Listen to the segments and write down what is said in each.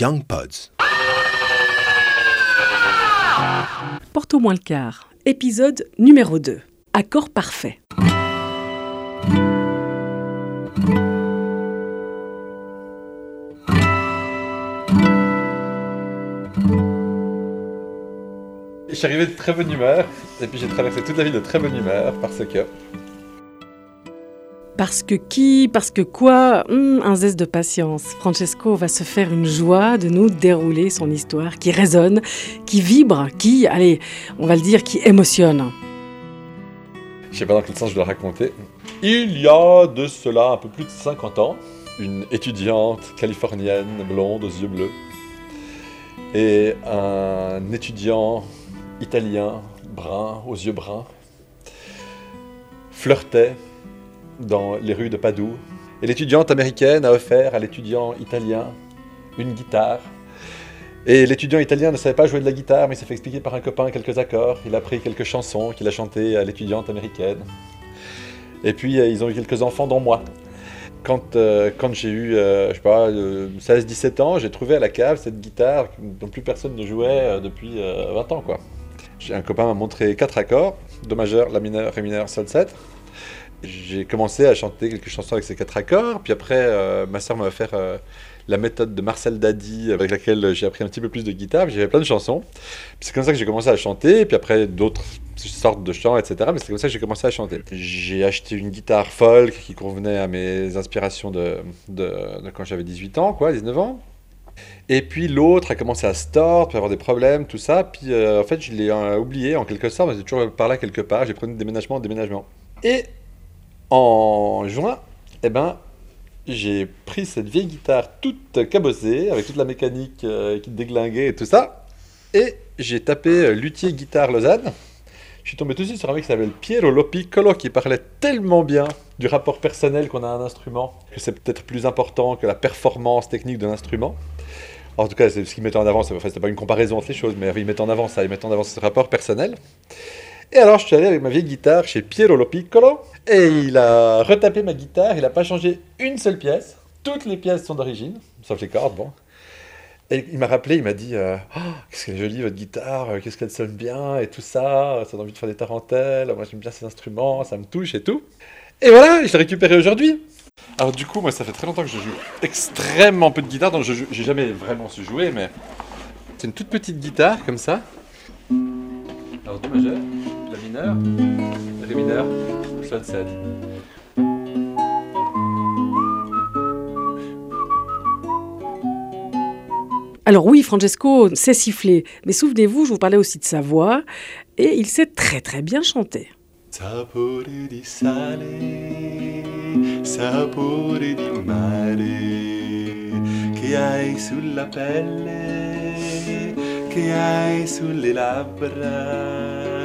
Young Pods. Porte au moins le quart. Épisode numéro 2. Accord parfait. Je suis arrivé de très bonne humeur, et puis j'ai traversé toute la ville de très bonne humeur parce que. Parce que qui Parce que quoi? Hum, Un zeste de patience. Francesco va se faire une joie de nous dérouler son histoire qui résonne, qui vibre, qui, allez, on va le dire, qui émotionne. Je sais pas dans quel sens je dois raconter. Il y a de cela un peu plus de 50 ans, une étudiante californienne blonde aux yeux bleus et un étudiant italien brun aux yeux bruns flirtaient dans les rues de Padoue. Et l'étudiante américaine a offert à l'étudiant italien une guitare. Et l'étudiant italien ne savait pas jouer de la guitare, mais il s'est fait expliquer par un copain quelques accords. Il a pris quelques chansons qu'il a chantées à l'étudiante américaine. Et puis, euh, ils ont eu quelques enfants, dont moi. Quand, euh, j'ai eu, euh, je sais pas, 16-17 ans, j'ai trouvé à la cave cette guitare dont plus personne ne jouait euh, depuis euh, 20 ans, quoi. Un copain m'a montré quatre accords, do majeur, la mineur, ré mineur, sol 7. J'ai commencé à chanter quelques chansons avec ces quatre accords, puis après, euh, ma soeur m'a offert euh, la méthode de Marcel Dadi, avec laquelle j'ai appris un petit peu plus de guitare, j'avais plein de chansons. C'est comme ça que j'ai commencé à chanter, puis après d'autres sortes de chants, etc. Mais c'est comme ça que j'ai commencé à chanter. J'ai acheté une guitare folk qui convenait à mes inspirations de, quand j'avais 18 ans, quoi, 19 ans. Et puis l'autre a commencé à se tordre, puis avoir des problèmes, tout ça. Puis euh, en fait, je l'ai euh, oublié en quelque sorte, mais c'est toujours par là quelque part. J'ai pris de déménagement en déménagement. Et en juin, eh ben, j'ai pris cette vieille guitare toute cabossée, avec toute la mécanique euh, qui déglinguait et tout ça. Et j'ai tapé euh, luthier guitare Lausanne. Je suis tombé tout de suite sur un mec qui s'appelle Piero Lopiccolo qui parlait tellement bien du rapport personnel qu'on a à un instrument que c'est peut-être plus important que la performance technique de l'instrument. En tout cas, c'est ce qu'il mettait en avant. c'est- Enfin, c'était pas une comparaison entre les choses, mais il mettait en avant ça. Il mettait en avant ce rapport personnel. Et alors, je suis allé avec ma vieille guitare chez Piero Lopiccolo et il a retapé ma guitare. Il n'a pas changé une seule pièce. Toutes les pièces sont d'origine, sauf les cordes, bon. Et il m'a rappelé, il m'a dit euh, Oh, Qu'est-ce qu'elle est jolie votre guitare, euh, qu'est-ce qu'elle sonne bien et tout ça, ça donne envie de faire des tarentelles, moi j'aime bien ces instruments, ça me touche et tout. Et voilà, je l'ai récupéré aujourd'hui. Alors du coup, moi ça fait très longtemps que je joue extrêmement peu de guitare, donc je j'ai jamais vraiment su jouer, mais c'est une toute petite guitare comme ça. Alors do majeur, mineur, ré mineur, sol 7. Alors oui, Francesco sait siffler, mais souvenez-vous, je vous parlais aussi de sa voix, et il sait très très bien chanter. Sapore di sale, sapore di mare, che hai sulla pelle, che hai sulle labbra,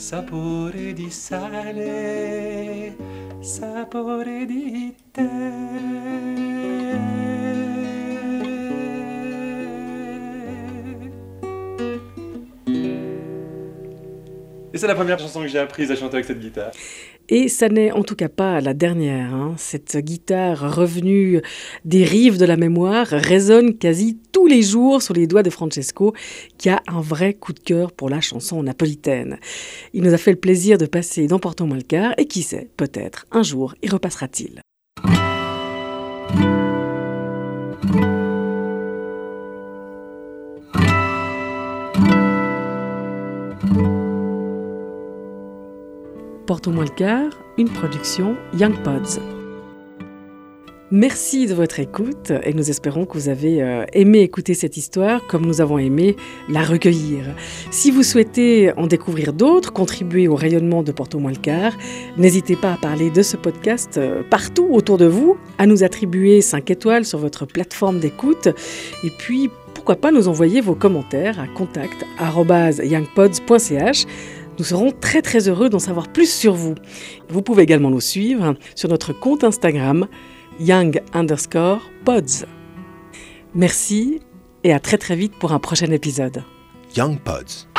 sapore di sale, sapore di te. Et c'est la première chanson que j'ai apprise à chanter avec cette guitare. Et ça n'est en tout cas pas la dernière. hein. Cette guitare revenue des rives de la mémoire résonne quasi tous les jours sur les doigts de Francesco, qui a un vrai coup de cœur pour la chanson napolitaine. Il nous a fait le plaisir de passer dans Portons-moi le quart, et qui sait, peut-être un jour y repassera-t-il. Porte-moi le quart, une production Young Pods. Merci de votre écoute et nous espérons que vous avez euh, aimé écouter cette histoire comme nous avons aimé la recueillir. Si vous souhaitez en découvrir d'autres, contribuer au rayonnement de Porto-moi le quart, n'hésitez pas à parler de ce podcast euh, partout autour de vous, à nous attribuer 5 étoiles sur votre plateforme d'écoute et puis pourquoi pas nous envoyer vos commentaires à contact.youngpods.ch. Nous serons très très heureux d'en savoir plus sur vous. Vous pouvez également nous suivre sur notre compte Instagram young underscore pods. Merci et à très très vite pour un prochain épisode. Young Pods.